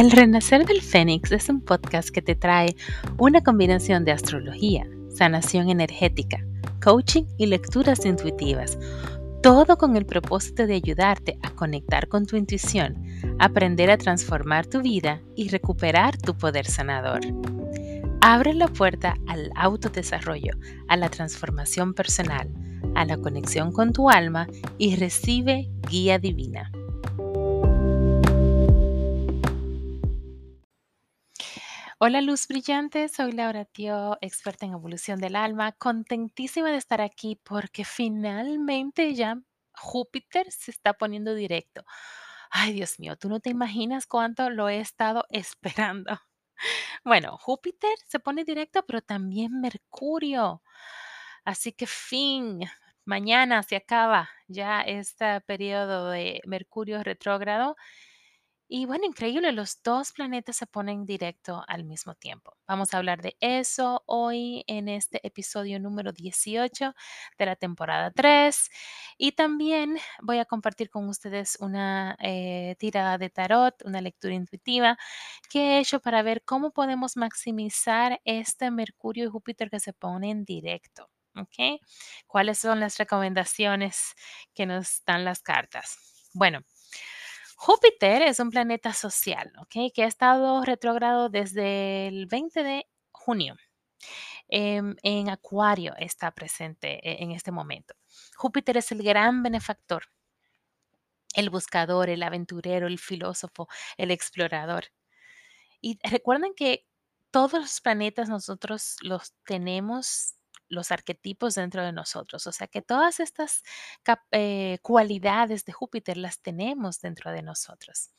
El Renacer del Fénix es un podcast que te trae una combinación de astrología, sanación energética, coaching y lecturas intuitivas, todo con el propósito de ayudarte a conectar con tu intuición, aprender a transformar tu vida y recuperar tu poder sanador. Abre la puerta al autodesarrollo, a la transformación personal, a la conexión con tu alma y recibe guía divina. Hola luz brillante, soy Laura Tio, experta en evolución del alma, contentísima de estar aquí porque finalmente ya Júpiter se está poniendo directo. Ay, Dios mío, tú no te imaginas cuánto lo he estado esperando. Bueno, Júpiter se pone directo, pero también Mercurio. Así que fin, mañana se acaba ya este periodo de Mercurio retrógrado y bueno, increíble, los dos planetas se ponen directo al mismo tiempo. Vamos a hablar de eso hoy en este episodio número 18 de la temporada 3. Y también voy a compartir con ustedes una eh, tirada de tarot, una lectura intuitiva que he hecho para ver cómo podemos maximizar este Mercurio y Júpiter que se ponen directo. ¿Ok? ¿Cuáles son las recomendaciones que nos dan las cartas? Bueno. Júpiter es un planeta social, ¿ok? Que ha estado retrógrado desde el 20 de junio. Em, en Acuario está presente e, en este momento. Júpiter es el gran benefactor, el buscador, el aventurero, el filósofo, el explorador. Y recuerden que todos los planetas nosotros los tenemos los arquetipos dentro de nosotros. O sea que todas estas eh, cualidades de Júpiter las tenemos dentro de nosotros.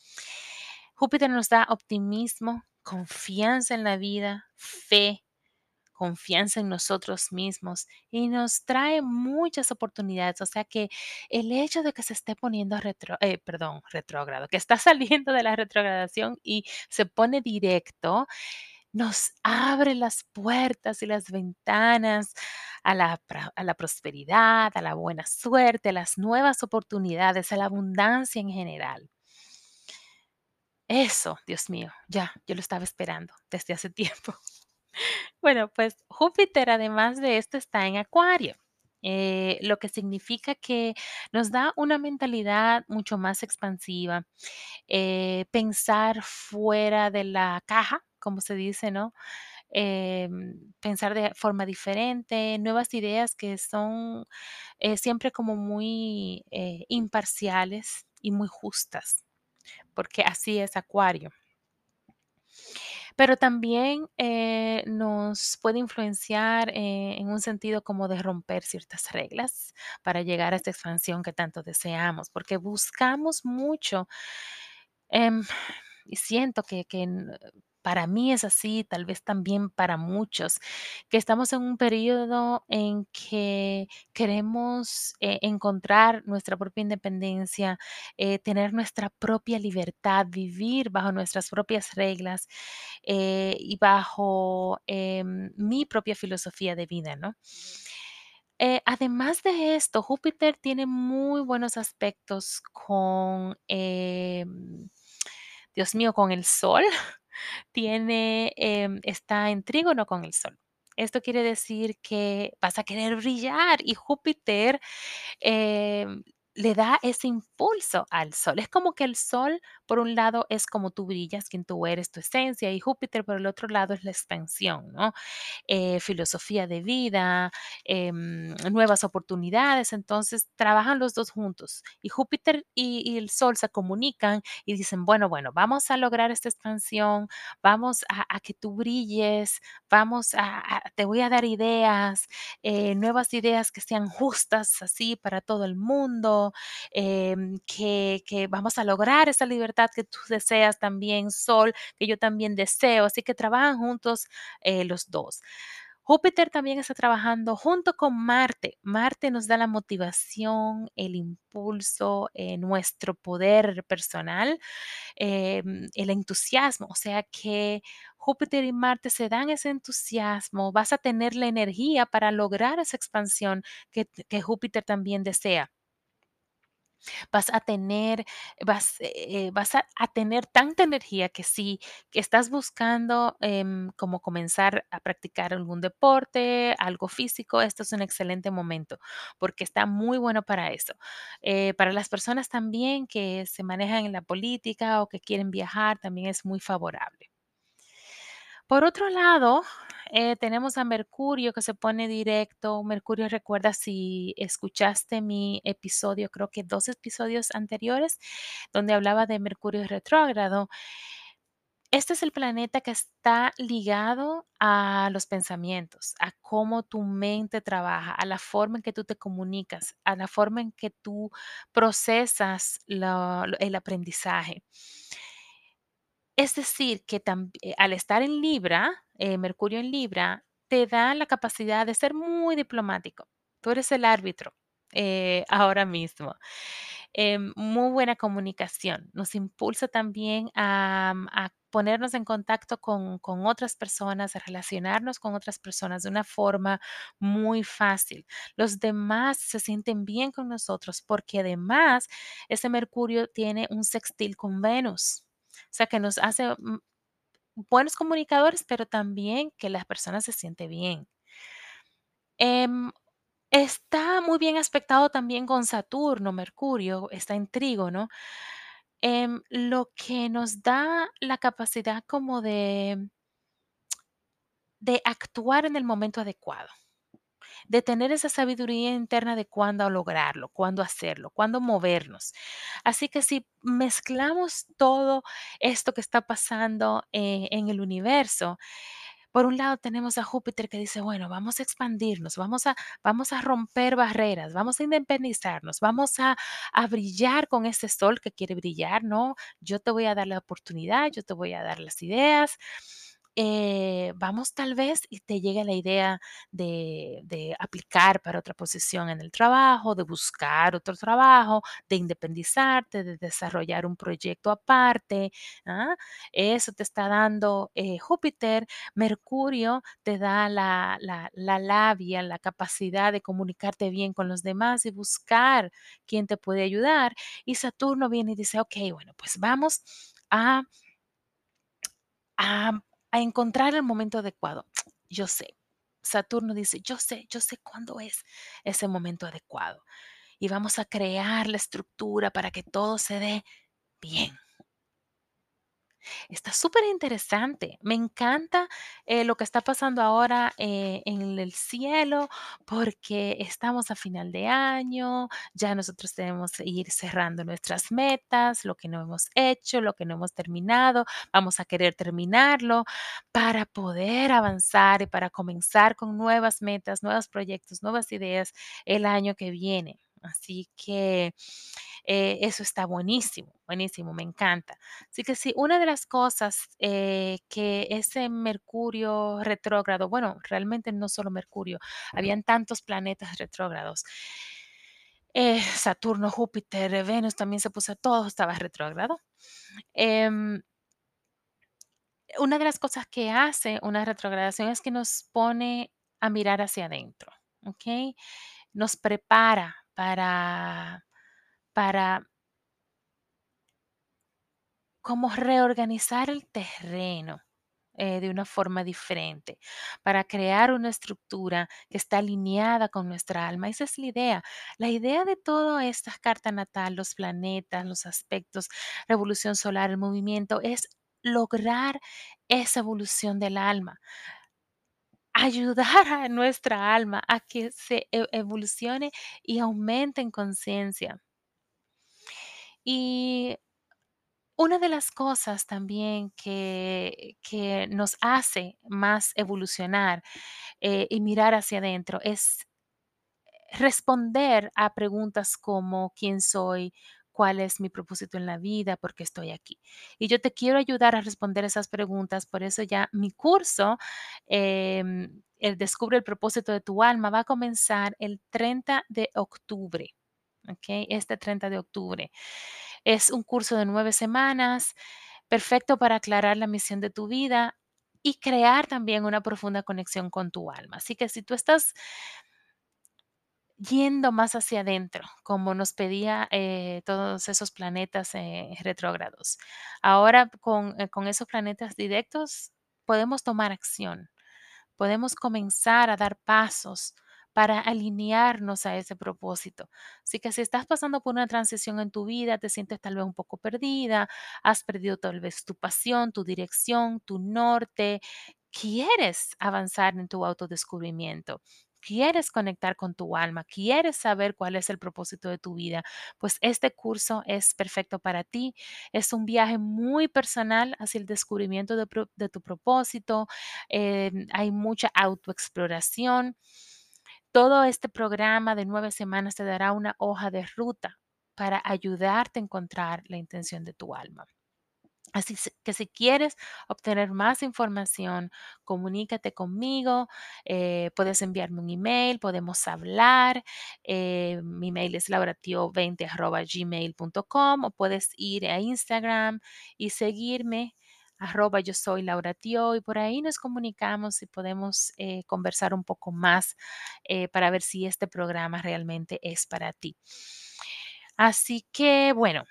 Júpiter nos da optimismo, confianza en la vida, fe, confianza en nosotros mismos y nos trae muchas oportunidades. O sea que el hecho de que se esté poniendo retro, eh, perdón, retrógrado, que está saliendo de la retrogradación y se pone directo, nos abre las puertas y las ventanas a la, a la, prosperidad, a la buena suerte, a las nuevas oportunidades, a la abundancia en general. Eso, Dios mío, ya, yo lo estaba esperando desde hace tiempo. Bueno, pues Júpiter, además de esto, está en Acuario. Eh, lo que significa que nos da una mentalidad mucho más expansiva, eh, pensar fuera de la caja, como se dice, ¿no? Em, pensar de forma diferente, nuevas ideas que son eh, siempre como muy eh, imparciales y muy justas, porque así es Acuario. Pero también eh, nos puede influenciar en un sentido como de romper ciertas reglas para llegar a esta expansión que tanto deseamos, porque buscamos mucho em, y siento que, que para mí es así, tal vez también para muchos, que estamos en un periodo en que queremos eh, encontrar nuestra propia independencia, eh, tener nuestra propia libertad, vivir bajo nuestras propias reglas eh, y bajo em, mi propia filosofía de vida, ¿no? además de esto, Júpiter tiene muy buenos aspectos con, em, Dios mío, con el Sol tiene, em, está en trígono con el Sol. Esto quiere decir que vas a querer brillar y Júpiter em, le da ese impulso al sol. Es como que el sol, por un lado, es como tú brillas, quien tú eres, tu esencia, y Júpiter, por el otro lado, es la expansión, ¿no? Eh, filosofía de vida, em, nuevas oportunidades. Entonces, trabajan los dos juntos. Y Júpiter y, el sol se comunican y dicen, bueno, bueno, vamos a lograr esta expansión, vamos a, que tú brilles, vamos a, te voy a dar ideas, eh, nuevas ideas que sean justas así para todo el mundo Em, que, vamos a lograr esa libertad que tú deseas también, Sol, que yo también deseo. Así que trabajan juntos eh, los dos. Júpiter también está trabajando junto con Marte. Marte nos da la motivación, el impulso, eh, nuestro poder personal, em, el entusiasmo. O sea que Júpiter y Marte se dan ese entusiasmo, vas a tener la energía para lograr esa expansión que Júpiter también desea. Vas a tener vas, eh, vas a tener tanta energía que si estás buscando, em, como comenzar a practicar algún deporte, algo físico, esto es un excelente momento, porque está muy bueno para eso. Eh, para las personas también que se manejan en la política o que quieren viajar, también es muy favorable. Por otro lado, eh, tenemos a Mercurio que se pone directo. Mercurio, recuerda si escuchaste mi episodio, creo que 2 episodios anteriores, donde hablaba de Mercurio retrógrado. Este es el planeta que está ligado a los pensamientos, a cómo tu mente trabaja, a la forma en que tú te comunicas, a la forma en que tú procesas el aprendizaje. Es decir, que eh, al estar en Libra, eh, Mercurio en Libra, te da la capacidad de ser muy diplomático. Tú eres el árbitro, eh, ahora mismo. Em, muy buena comunicación. Nos impulsa también a, mm, ponernos en contacto con con otras personas, a relacionarnos con otras personas de una forma muy fácil. Los demás se sienten bien con nosotros, porque además ese Mercurio tiene un sextil con Venus. O sea, que nos hace, mm, buenos comunicadores, pero también que las personas se siente bien. Em, está muy bien aspectado también con Saturno, Mercurio, está en Trígono, em, lo que nos da la capacidad como de de actuar en el momento adecuado. De tener esa sabiduría interna de cuándo lograrlo, cuándo hacerlo, cuándo movernos. Así que si mezclamos todo esto que está pasando eh, en el universo, por un lado tenemos a Júpiter que dice, bueno, vamos a expandirnos, vamos a, vamos a romper barreras, vamos a independizarnos, vamos a, a brillar con ese sol que quiere brillar, ¿no? Yo te voy a dar la oportunidad, yo te voy a dar las ideas. Eh, vamos tal vez y te llegue la idea de, aplicar para otra posición en el trabajo, de buscar otro trabajo, de independizarte, de desarrollar un proyecto aparte. ¿ah? Eso te está dando eh, Júpiter. Mercurio te da la, la, la labia, la capacidad de comunicarte bien con los demás y buscar quién te puede ayudar. Y Saturno viene y dice, ok, bueno, pues vamos a a encontrar el momento adecuado. Yo sé. Saturno dice, yo sé, yo sé cuándo es ese momento adecuado. Y vamos a crear la estructura para que todo se dé bien. Está súper interesante. Me encanta eh, lo que está pasando ahora eh, en el cielo porque estamos a final de año, ya nosotros tenemos que ir cerrando nuestras metas, lo que no hemos hecho, lo que no hemos terminado, vamos a querer terminarlo para poder avanzar y para comenzar con nuevas metas, nuevos proyectos, nuevas ideas el año que viene. Así que eh, eso está buenísimo, buenísimo, me encanta. Así que sí, una de las cosas eh, que ese Mercurio retrógrado, bueno, realmente no solo Mercurio, habían tantos planetas retrógrados. eh, Saturno, Júpiter, Venus también se puso, todo estaba retrógrado. Em, una de las cosas que hace una retrogradación es que nos pone a mirar hacia adentro, ¿ok? Nos prepara para, para reorganizar el terreno eh, de una forma diferente, para crear una estructura que está alineada con nuestra alma. Esa es la idea. La idea de toda esta carta natal, los planetas, los aspectos, revolución solar, el movimiento, es lograr esa evolución del alma, ayudar a nuestra alma a que se e- evolucione y aumente en conciencia. Y Una de las cosas también que que nos hace más evolucionar, eh, y mirar hacia adentro es responder a preguntas como quién soy, cuál es mi propósito en la vida, por qué estoy aquí. Y yo te quiero ayudar a responder esas preguntas, por eso ya mi curso, em, el Descubre el propósito de tu alma, va a comenzar el 30 de octubre. ¿ok? Este 30 de octubre. Es un curso de nueve semanas, perfecto para aclarar la misión de tu vida y crear también una profunda conexión con tu alma. Así que si tú estás yendo más hacia adentro, como nos pedía eh, todos esos planetas eh, retrógrados. Ahora con, eh, con esos planetas directos podemos tomar acción, podemos comenzar a dar pasos para alinearnos a ese propósito. Así que si estás pasando por una transición en tu vida, te sientes tal vez un poco perdida, has perdido tal vez tu pasión, tu dirección, tu norte, quieres avanzar en tu autodescubrimiento. Quieres conectar con tu alma, quieres saber cuál es el propósito de tu vida, pues este curso es perfecto para ti. Es un viaje muy personal hacia el descubrimiento de, tu propósito. eh, hay mucha autoexploración todo este programa de nueve semanas te dará una hoja de ruta para ayudarte a encontrar la intención de tu alma. Así que si quieres obtener más información, comunícate conmigo, eh, puedes enviarme un email, podemos hablar, eh, mi email es lauratio20 arroba gmail.com o puedes ir a Instagram y seguirme arroba yo soy Laura Tio y por ahí nos comunicamos y podemos eh, conversar un poco más para ver si este programa realmente es para ti. Así que bueno.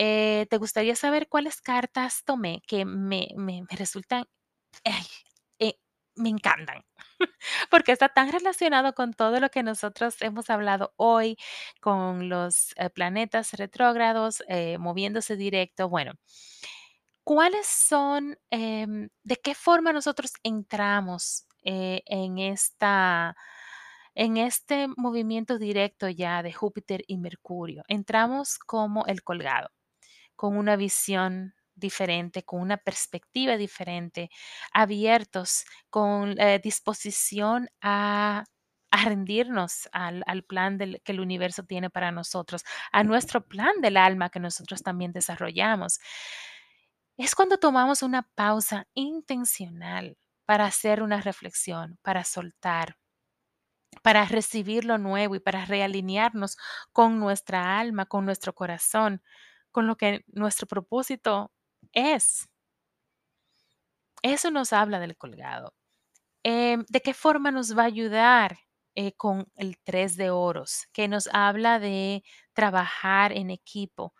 Eh, ¿te gustaría saber cuáles cartas tomé que me, resultan, eh, me encantan? Porque está tan relacionado con todo lo que nosotros hemos hablado hoy, con los eh, planetas retrógrados moviéndose directo. Bueno, ¿cuáles son, em, de qué forma nosotros entramos en esta... En este movimiento directo ya de Júpiter y Mercurio, entramos como el colgado con una visión diferente, con una perspectiva diferente, abiertos, con eh, disposición a, a rendirnos al, al plan del, que el universo tiene para nosotros, a nuestro plan del alma que nosotros también desarrollamos. Es cuando tomamos una pausa intencional para hacer una reflexión, para soltar, para recibir lo nuevo y para realinearnos con nuestra alma, con nuestro corazón, con lo que nuestro propósito es. Eso nos habla del colgado. Em, ¿de qué forma nos va a ayudar eh, con el tres de oros? Que nos habla de trabajar en equipo,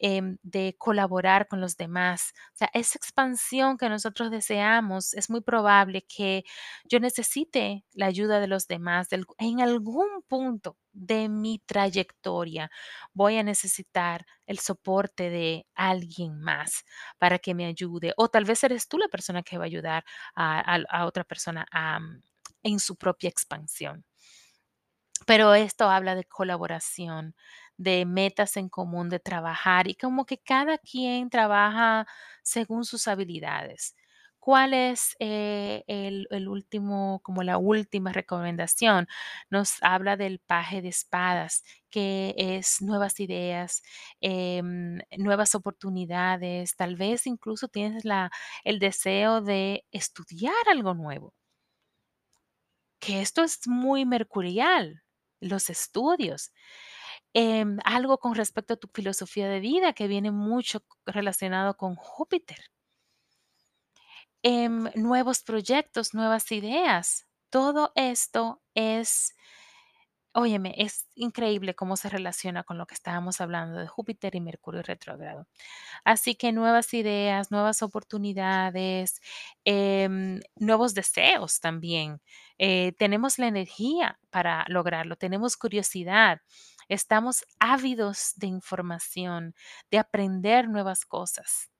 em, de colaborar con los demás. O sea, esa expansión que nosotros deseamos, es muy probable que yo necesite la ayuda de los demás. en algún punto de mi trayectoria voy a necesitar el soporte de alguien más para que me ayude. O tal vez eres tú la persona que va a ayudar a, otra persona mm, en su propia expansión. Pero esto habla de colaboración, de metas en común, de trabajar y como que cada quien trabaja según sus habilidades. ¿Cuál es eh, el, el último, como la última recomendación? Nos habla del paje de espadas, que es nuevas ideas, em, nuevas oportunidades, tal vez incluso tienes la, el deseo de estudiar algo nuevo que esto es muy mercurial, los estudios. Em, algo con respecto a tu filosofía de vida que viene mucho relacionado con Júpiter. Em, nuevos proyectos, nuevas ideas. Todo esto es, óyeme, es increíble cómo se relaciona con lo que estábamos hablando de Júpiter y Mercurio retrógrado. Así que nuevas ideas, nuevas oportunidades, em, nuevos deseos también. Eh, tenemos la energía para lograrlo, tenemos curiosidad, estamos ávidos de información, de aprender nuevas cosas.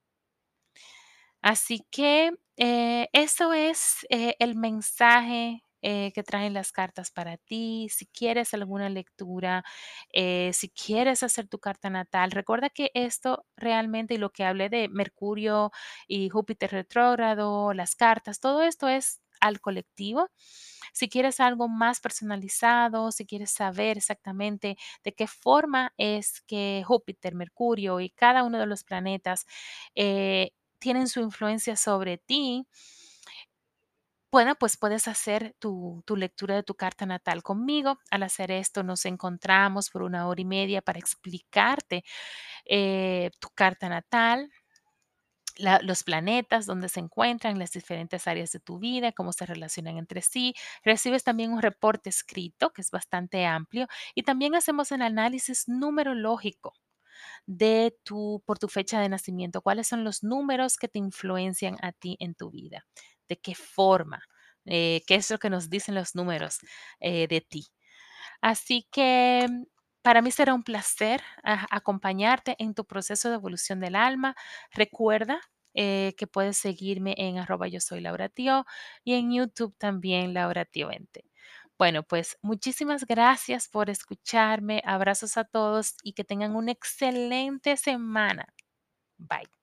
Así que eh, eso es eh, el mensaje eh, que traen las cartas para ti. Si quieres alguna lectura, si quieres hacer tu carta natal, recuerda que esto realmente y lo que hablé de Mercurio y Júpiter retrógrado, las cartas, todo esto es al colectivo. Si quieres algo más personalizado, si quieres saber exactamente de qué forma es que Júpiter, Mercurio y cada uno de los planetas eh, tienen su influencia sobre ti, bueno, pues puedes hacer tu, tu lectura de tu carta natal conmigo. Al hacer esto nos encontramos por una hora y media para explicarte eh, tu carta natal, los planetas, dónde se encuentran, las diferentes áreas de tu vida, cómo se relacionan entre sí. Recibes también un reporte escrito, que es bastante amplio, y también hacemos el análisis numerológico de tu, por tu fecha de nacimiento, cuáles son los números que te influencian a ti en tu vida, de qué forma, eh, qué es lo que nos dicen los números eh, de ti. Así que para mí será un placer a- acompañarte en tu proceso de evolución del alma. Recuerda eh, que puedes seguirme en arroba yo soy Laura Tio y en YouTube también Laura Tio 20. Bueno, pues muchísimas gracias por escucharme. Abrazos a todos y que tengan una excelente semana. Bye.